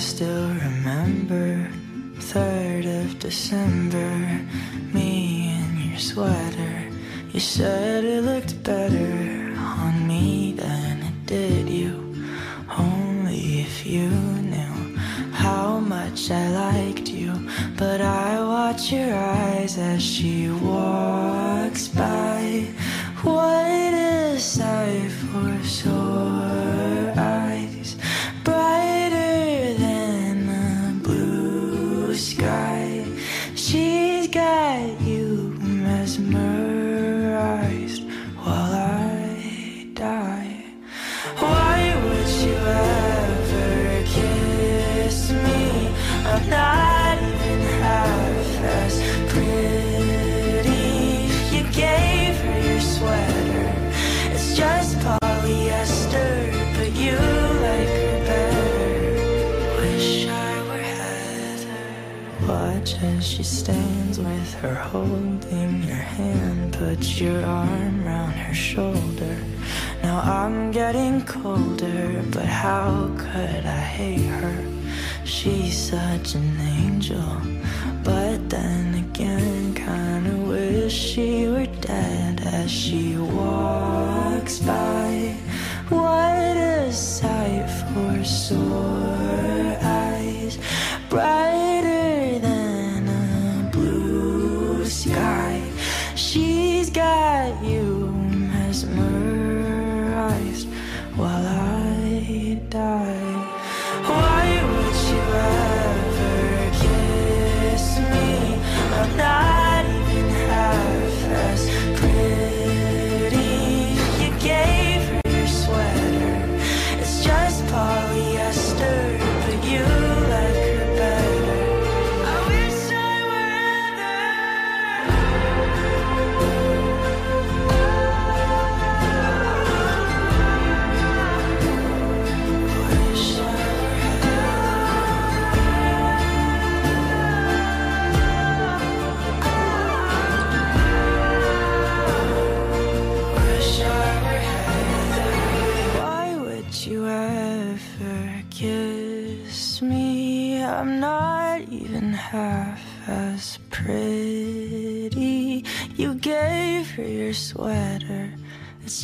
still remember 3rd of December Me in your sweater. You said it looked better on me than it did you. Only if you knew how much I liked you. But I watch your eyes as she walks her holding her hand Put your arm round her shoulder. Now I'm getting colder But how could I hate her? She's such an angel. But then again Kinda wish she were dead As she walks by. What a sight for sore eyes. Bright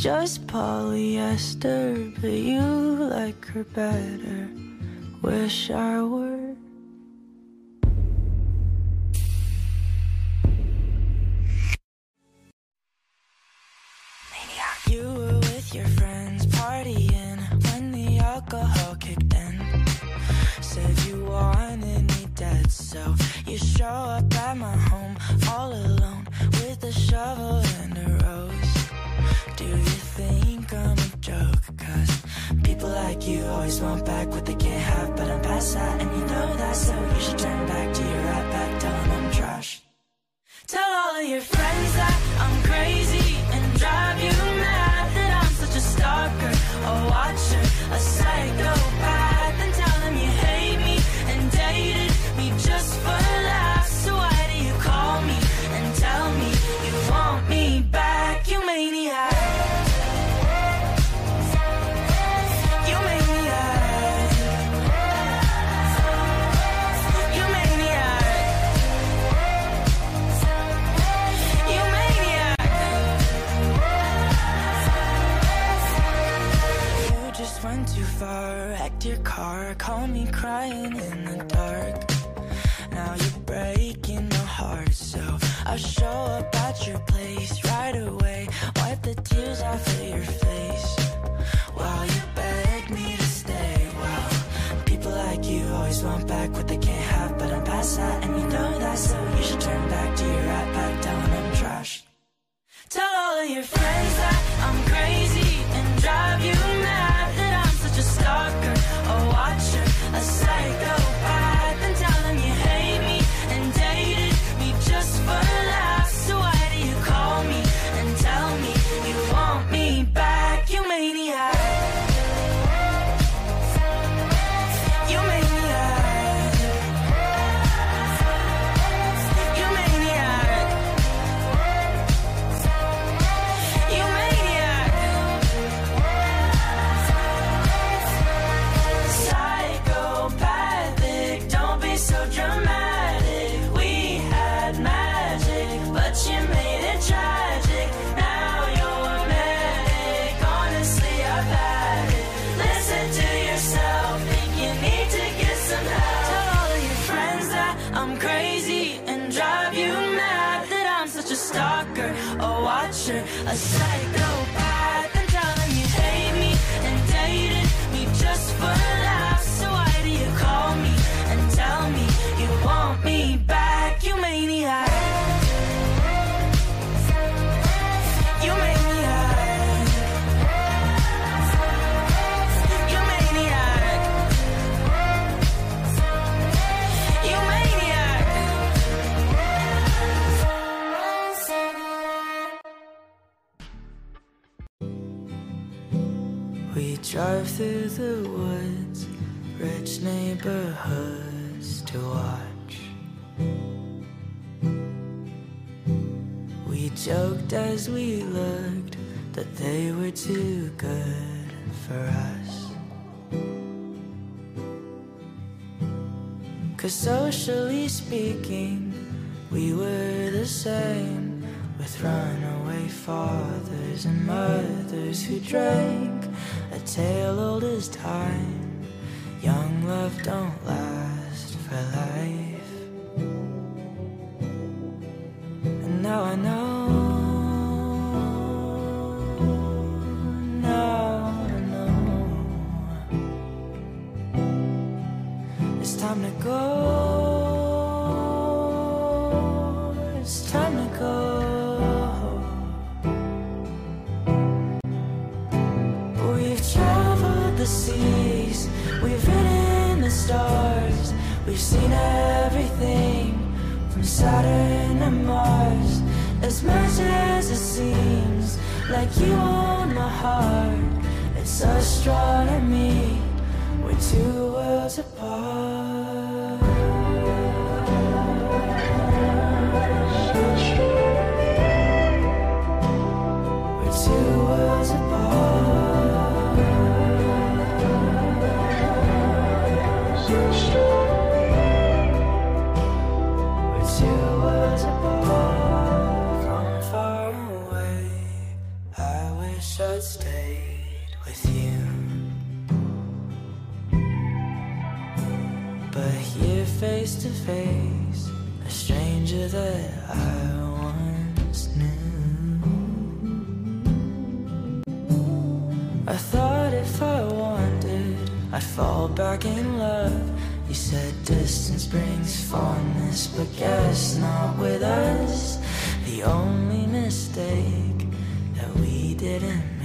just polyester, but you like her better. Wish I were. like you always want back what they can't have But I'm past that. And you know that So you should turn back to your right back Tell them I'm trash. Tell all of your friends that I'm crazy And drive you mad That I'm such a stalker, a watcher, a psycho. Through the woods, rich neighborhoods to watch. We joked as we looked that they were too good for us. Cause socially speaking, we were the same with runaway fathers and mothers who drank tale old as time. Young love don't last face to face, a stranger that I once knew. I thought if I wanted, I'd fall back in love. You said distance brings fondness, but guess not with us. The only mistake that we didn't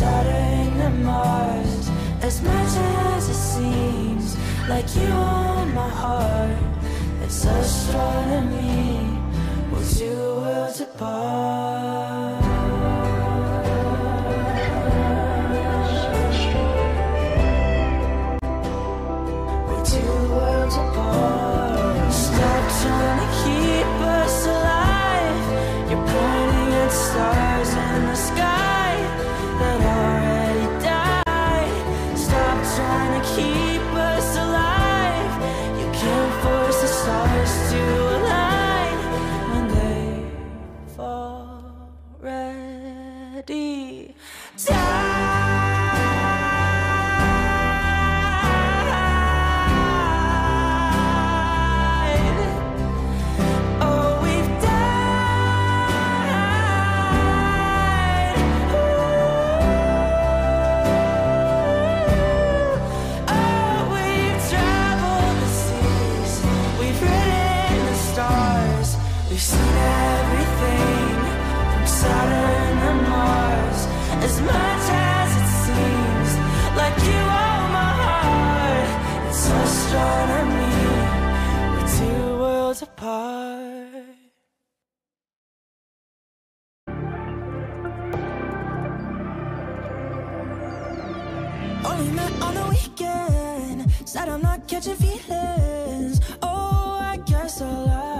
Saturn to Mars. As much as it seems like you own my heart, it's astronomy. We're two worlds apart. Seen everything from Saturn to Mars. As much as it seems like you my heart, it's astronomy. We're two worlds apart. Only met on weekend. Said I'm not catching feelings. Oh, I guess I lied.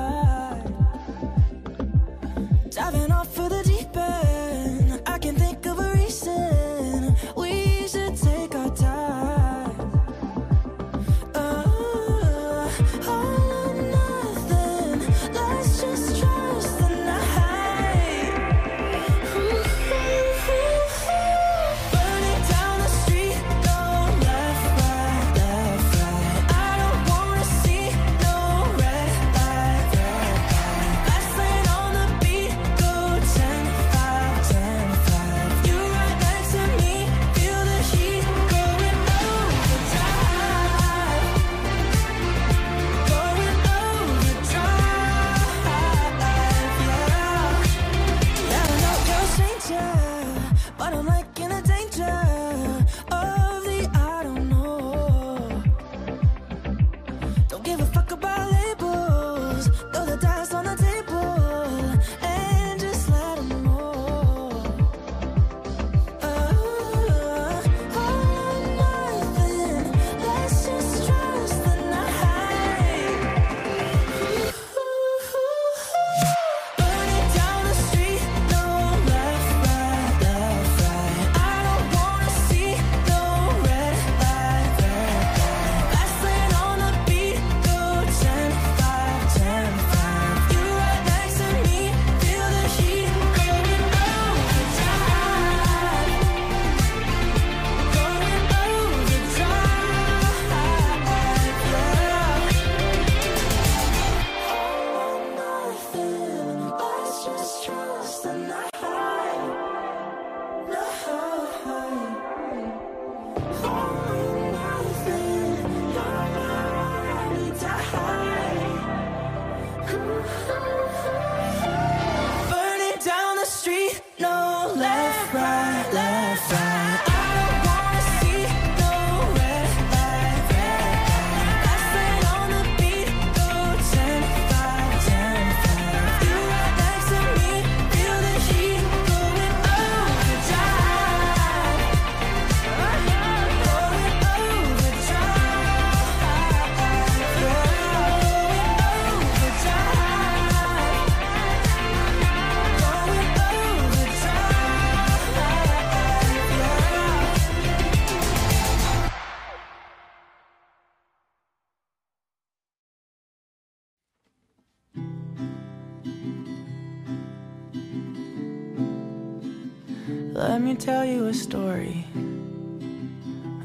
A story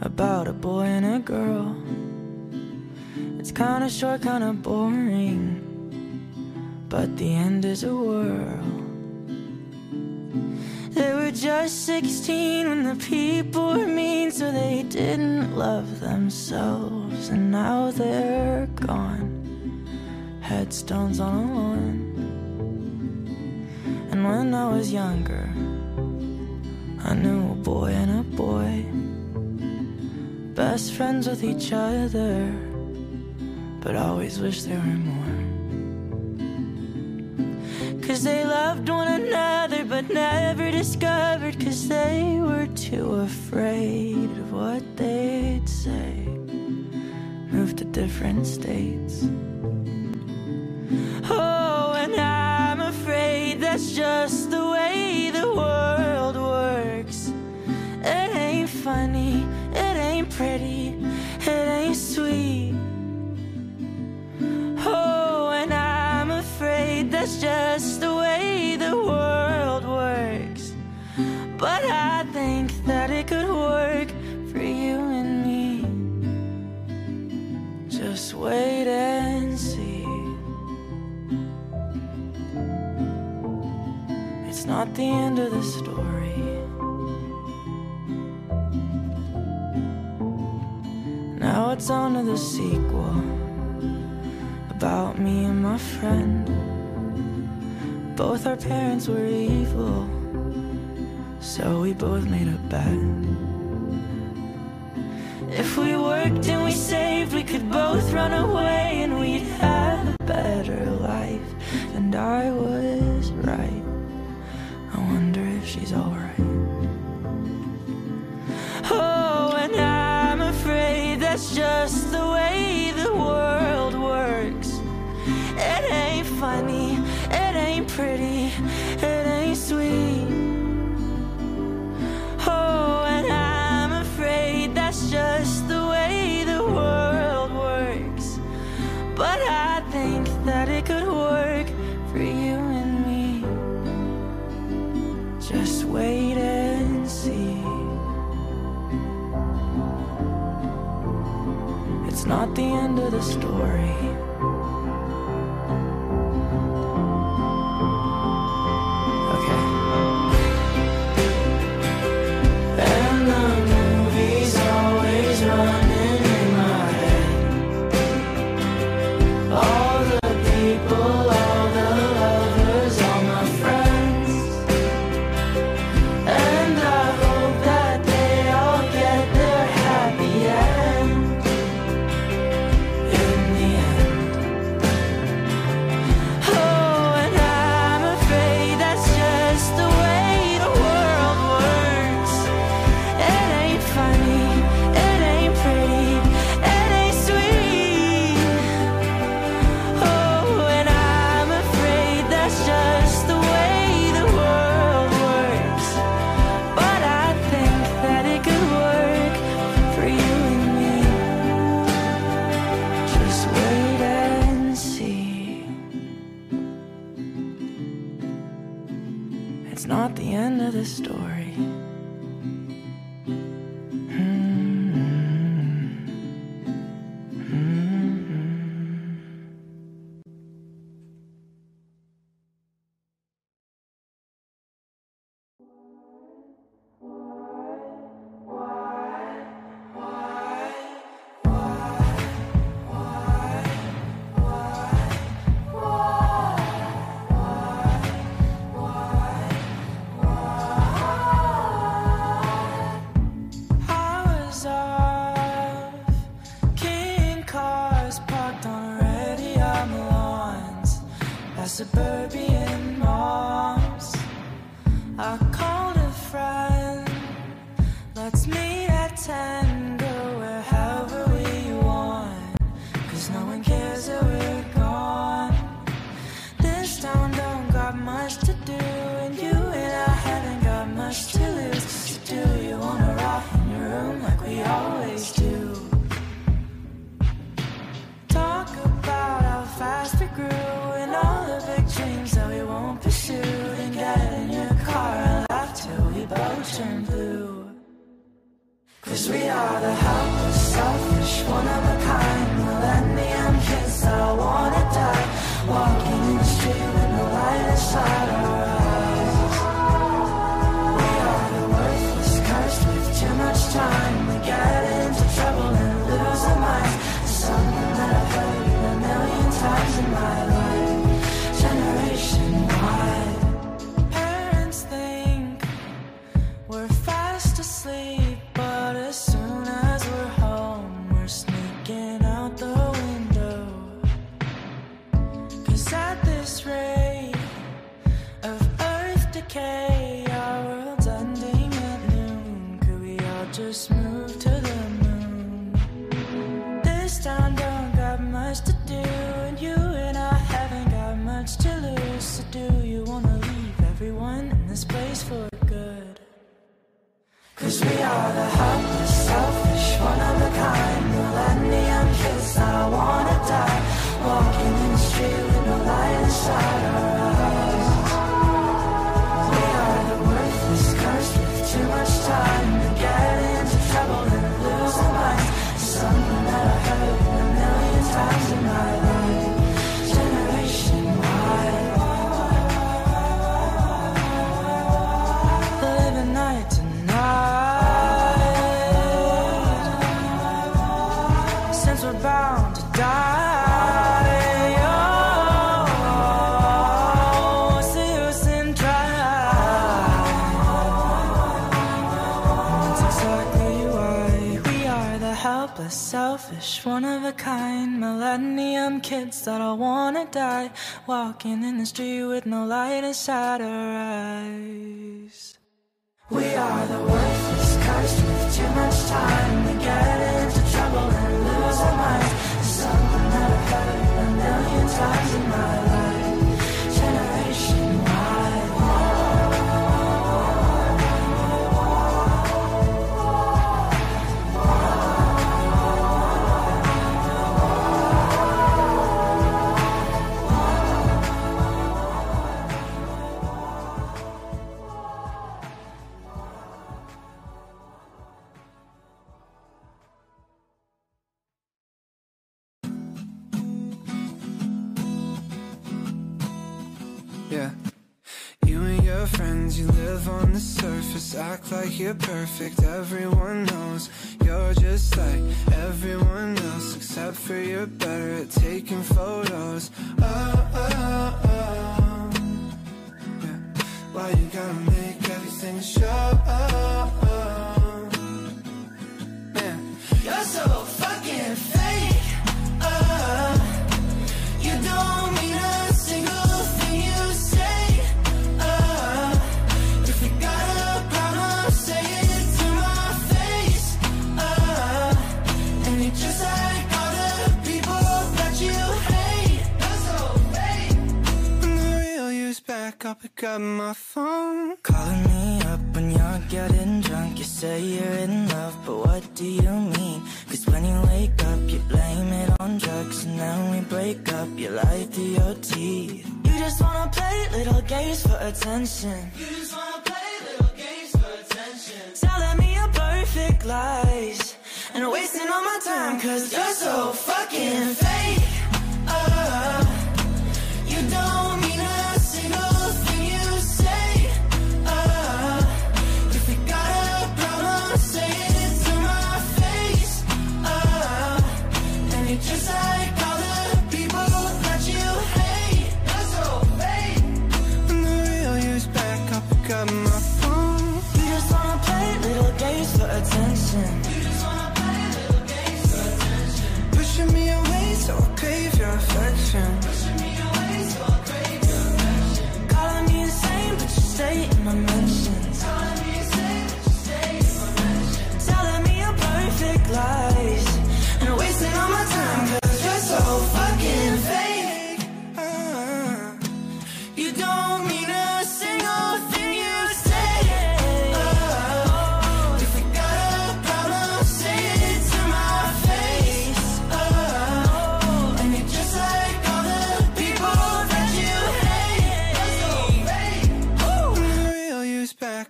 about a boy and a girl. It's kinda short, kinda boring, but the end is a whirl. They were just 16 when the people were mean, so they didn't love themselves, and now they're gone. Headstones on a lawn. And when I was younger, I knew a boy and a boy, best friends with each other, but always wish there were more. Cause they loved one another, but never discovered, cause they were too afraid of what they'd say. Moved to different states. Oh, and I'm afraid that's just But I think that it could work for you and me. Just wait and see. It's not the end of the story. Now it's on to the sequel about me and my friend. Both our parents were evil, so we both made a bet. If we worked and we saved, we could both run away and we'd have a better life. And I was right. I wonder if she's alright. Oh, and I'm afraid that's just the way the world works. It ain't funny, it ain't pretty, it ain't sweet. Just the way the world works. But I think that it could work for you and me. Just wait and see. It's not the end of the story. By selfish, decay, our world's ending at noon. Could we all just move to the moon? This town don't got much to do, and you and I haven't got much to lose. So do you wanna leave everyone in this place for good? Cause we are the helpless, selfish, one die, walking in the street with no light inside our eyes. We are the worthless, cursed with too much time. We get into trouble and lose our minds. Something that I've heard a million times in my life. Act like you're perfect. Everyone knows you're just like everyone else, except for you're better at taking photos. Oh, oh, oh. Yeah. Why you gotta make everything show? Oh, oh. Man, You're so fucking fake. Uh, you don't up my phone. Calling me up when you're getting drunk. You say you're in love, but what do you mean? Cause when you wake up, you blame it on drugs. And then we break up, you lie through your teeth. You just wanna play little games for attention. You just wanna play little games for attention. Telling me your perfect lies. And wasting all my time, cause you're so fucking fake.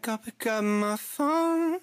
You's I'll pick up my phone.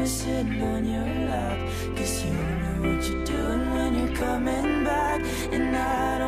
was sitting on your lap. Cause you know what you're doing when you're coming back. And I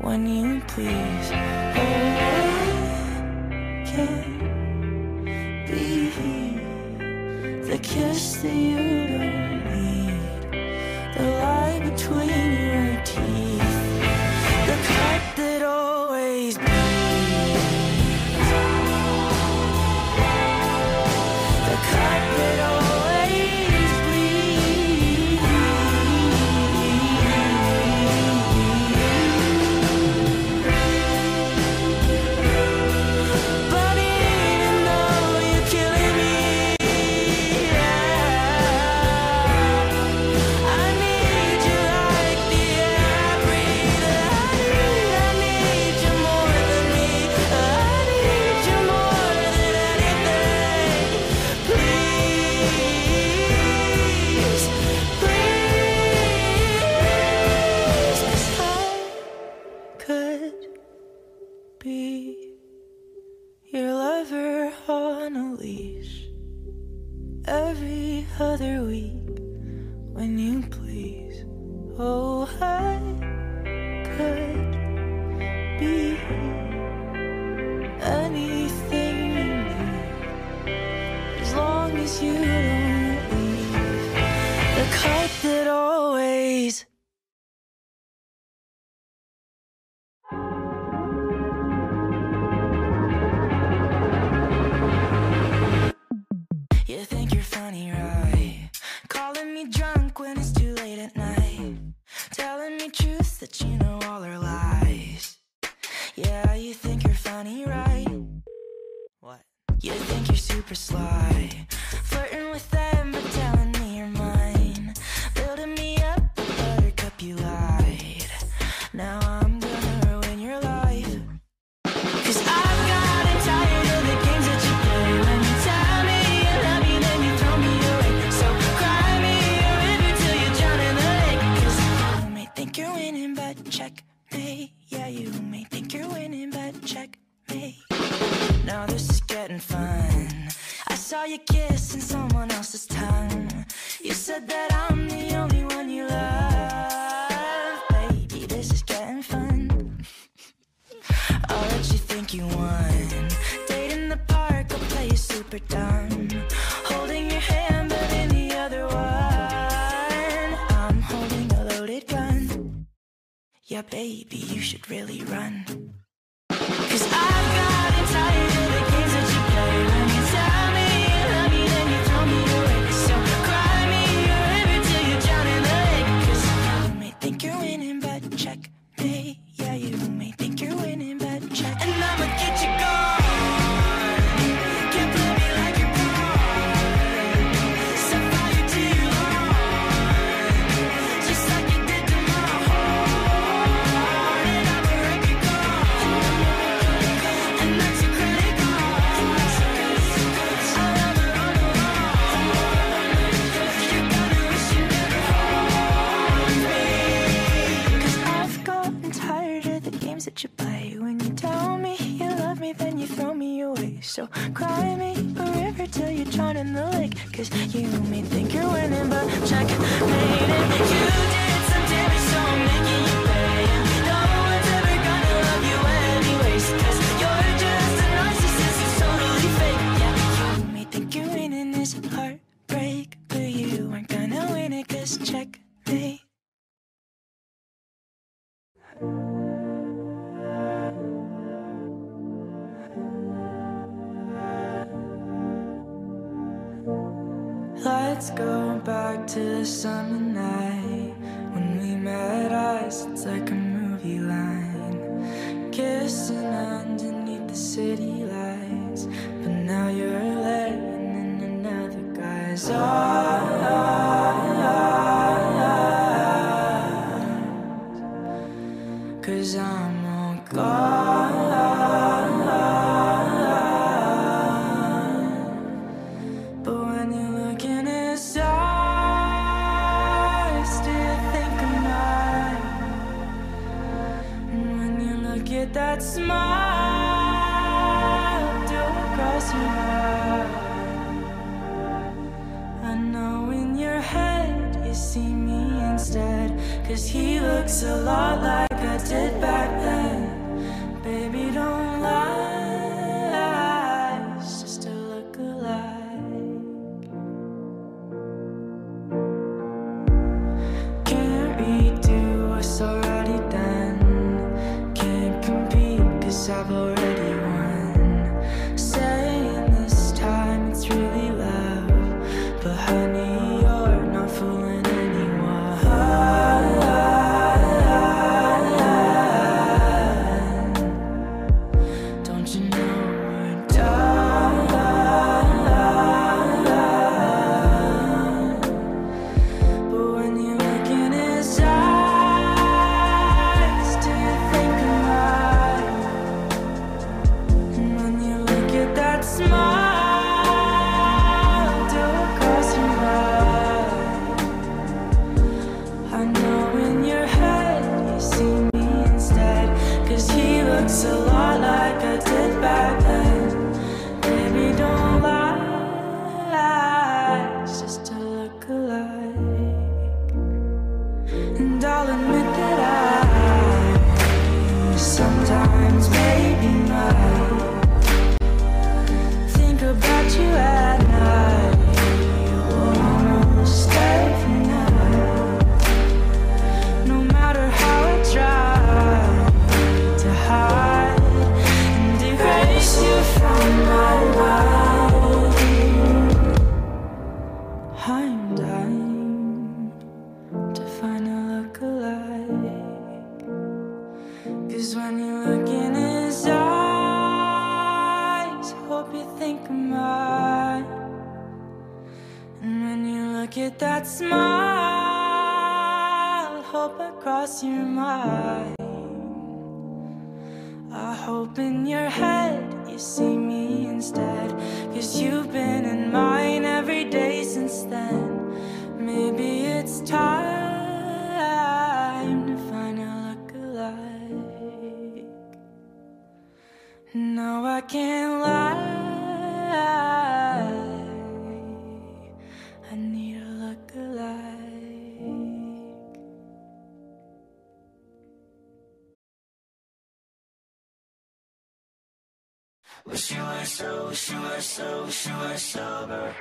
when you please. Oh, I can't be. The kiss that to the summer night. Wish you were so, wish you were so, wish you were sober.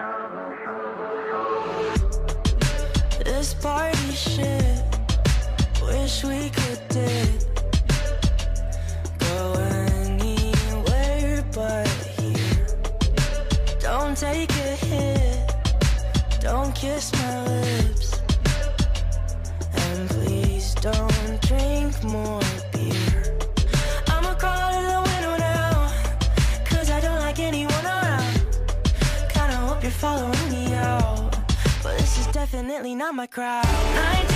This party shit, wish we could dip. Go anywhere but here. Don't take a hit, don't kiss my lips. And please don't drink more. following me out. But this is definitely not my crowd.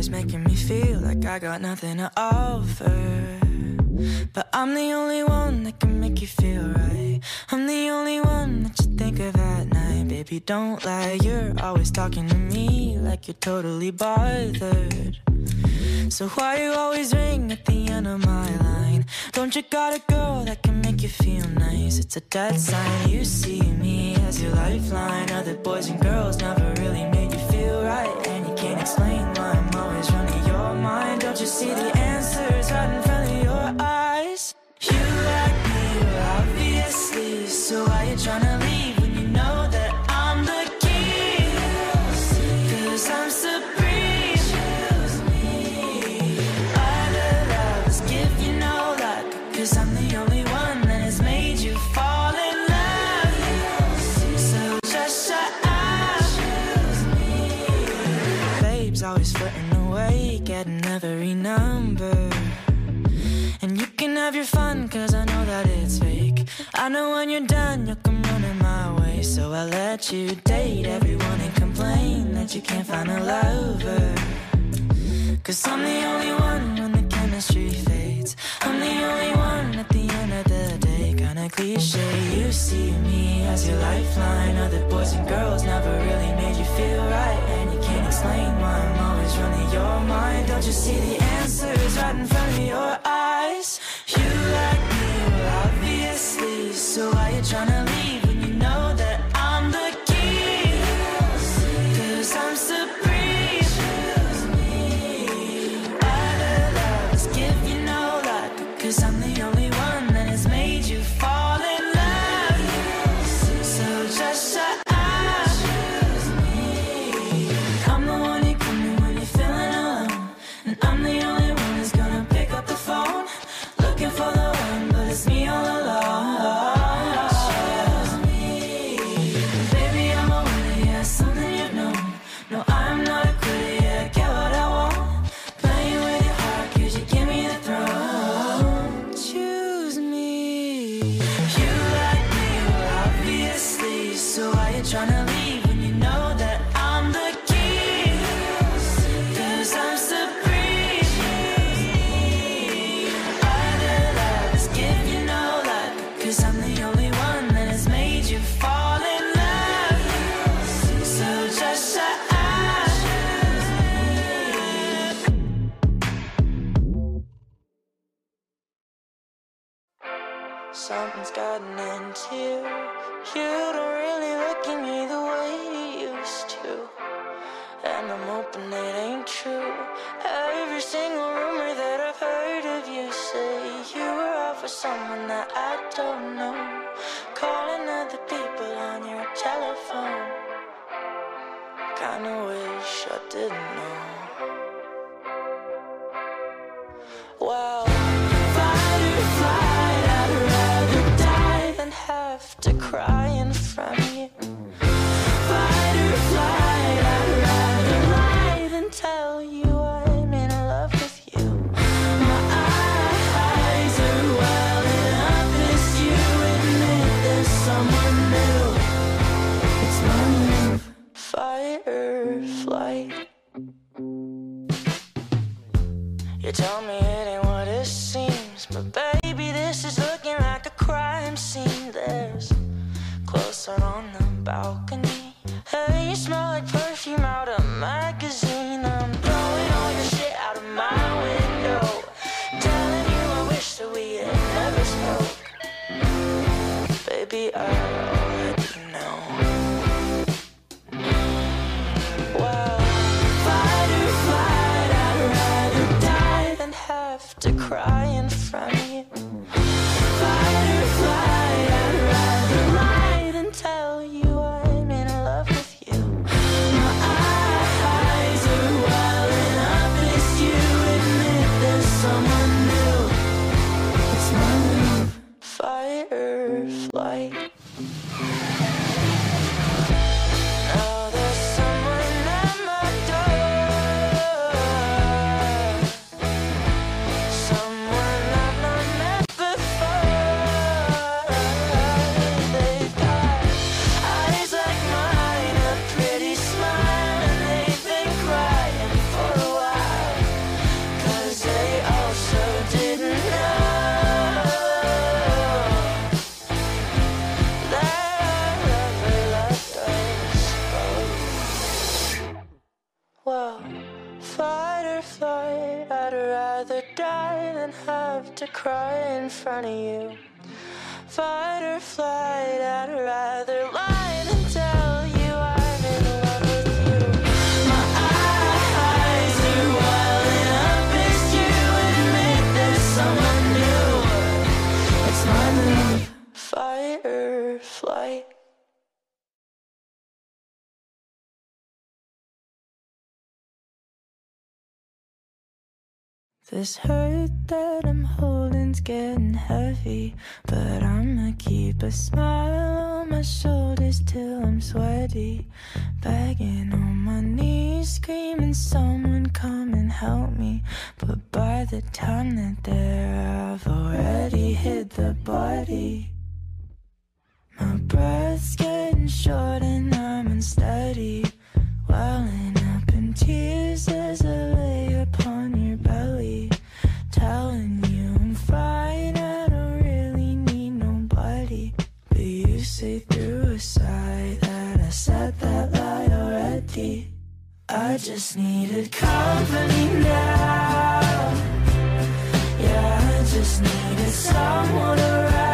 Always making me feel like I got nothing to offer. But I'm the only one that can make you feel right. I'm the only one that you think of at night. Baby, don't lie. You're always talking to me like you're totally bothered. So why you always ring at the end of my line? Don't you got a girl that can make you feel nice? It's a dead sign. You see me as your lifeline. Other boys and girls never really made you feel right, can't explain why I'm always running your mind. Don't you see the answers right in front of your eyes? You like me, obviously. So why you tryna leave And you can have your fun, cause I know that it's fake. I know when you're done, you'll come running my way. So I let you date everyone and complain that you can't find a lover. Cause I'm the only one when the chemistry fades. I'm the only one at the end of the day. Kinda cliche, you see me as your lifeline. Other boys and girls never really made you feel right. And you can't explain why running your mind. Don't you see the answers right in front of your eyes? You like me, well, obviously. So why you trying leave I'm hoping it ain't true. Every single rumor that I've heard of you say you were out for someone that I don't know. Calling other people on your telephone. Kinda wish I didn't know. You tell me it ain't what it seems, but baby, this is looking like a crime scene. There's closer on the balcony. Hey, you smell like perfume out of a magazine. I'm throwing all your shit out of my window. Telling you I wish that we had never spoke. Baby, I. front of you. This hurt that I'm holding's getting heavy, but I'ma keep a smile on my shoulders till I'm sweaty. Begging on my knees, screaming, someone come and help me. But by the time that there, I've already hit the body. My breath's getting short and I'm unsteady, welling up in tears as said that lie already. I just needed company now. Yeah, I just needed someone around.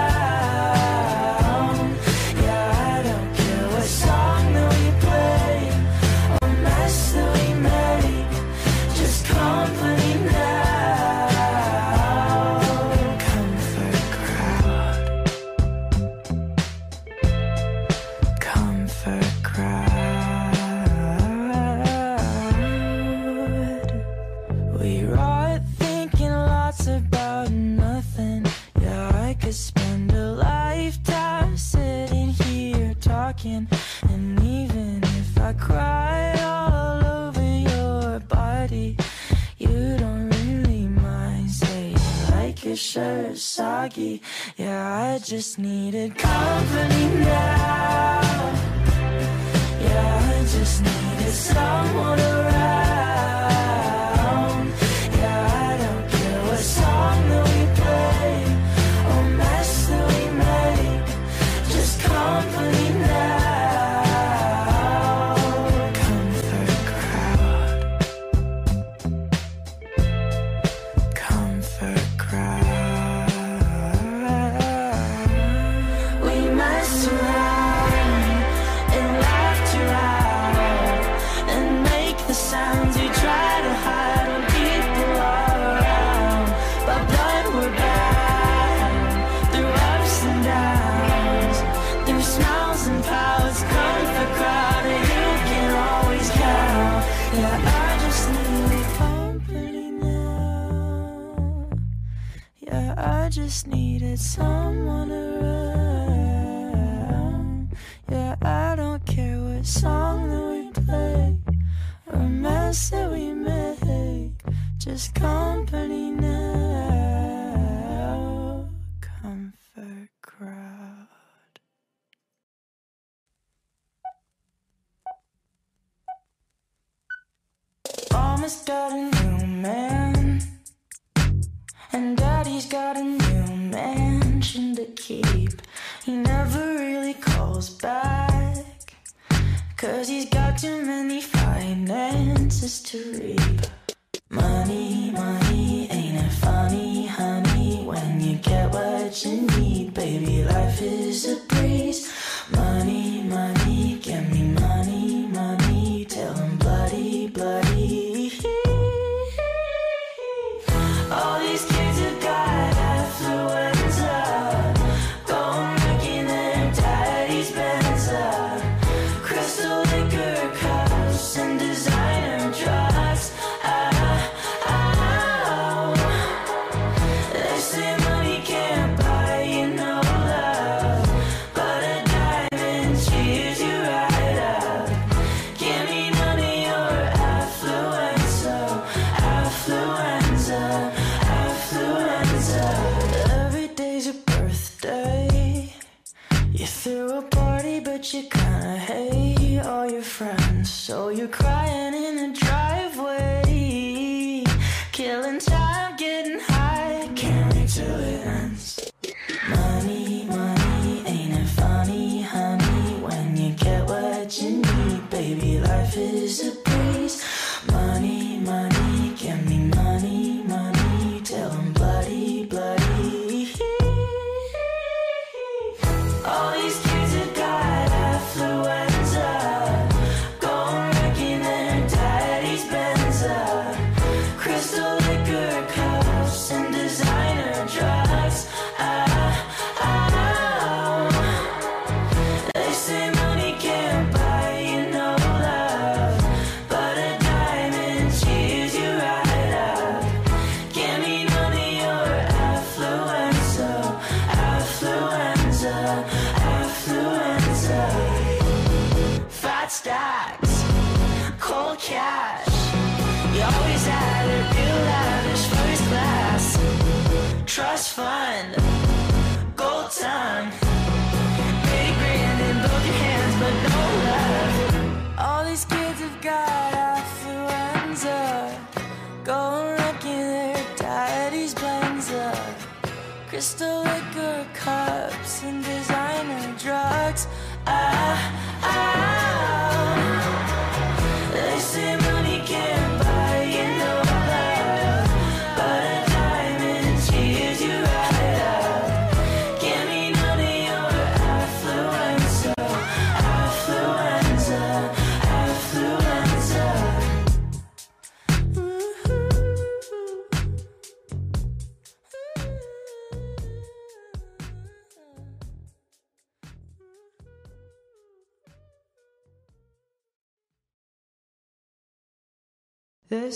just needed mama's got a new man, and daddy's got a new mansion to keep. He never really calls back, cause he's got too many finances to reap. Money, money, ain't it funny, honey? When you get what you need, baby, life is a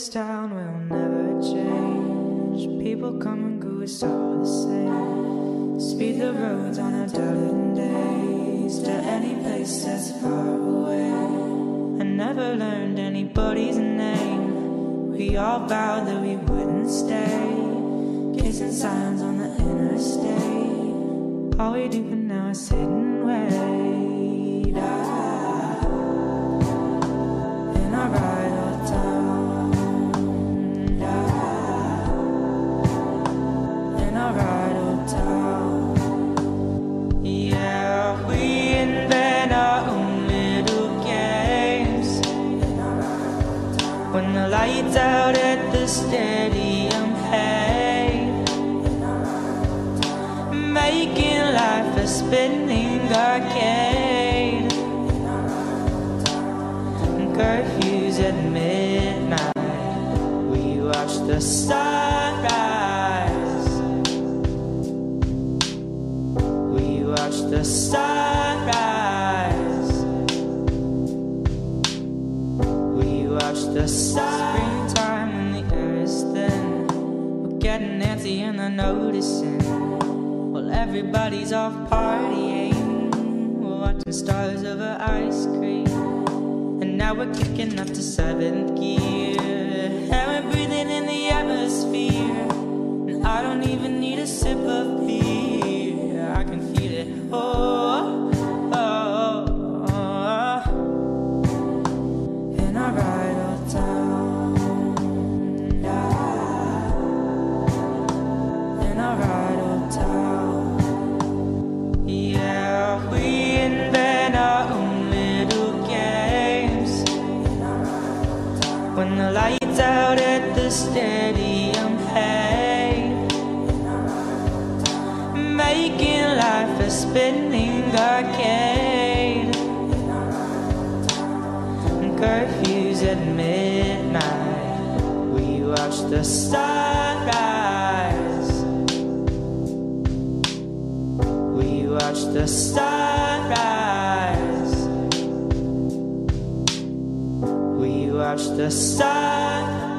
this town will never change. People come and go, it's all the same. Speed the roads on a darling days to any place that's far away. I never learned anybody's name. We all vowed that we wouldn't stay. Kissing signs on the interstate. All we do for now is hidden away. even noticing. Well, everybody's off partying. We're watching stars over ice cream. And now we're kicking up to seventh gear. And we're breathing in the atmosphere. And I don't even need a sip of beer. I can feel it. Oh. Steady and hay. Making life a spinning arcade. Curfews at midnight. We watch the sunrise. We watch the sunrise. We watch the sun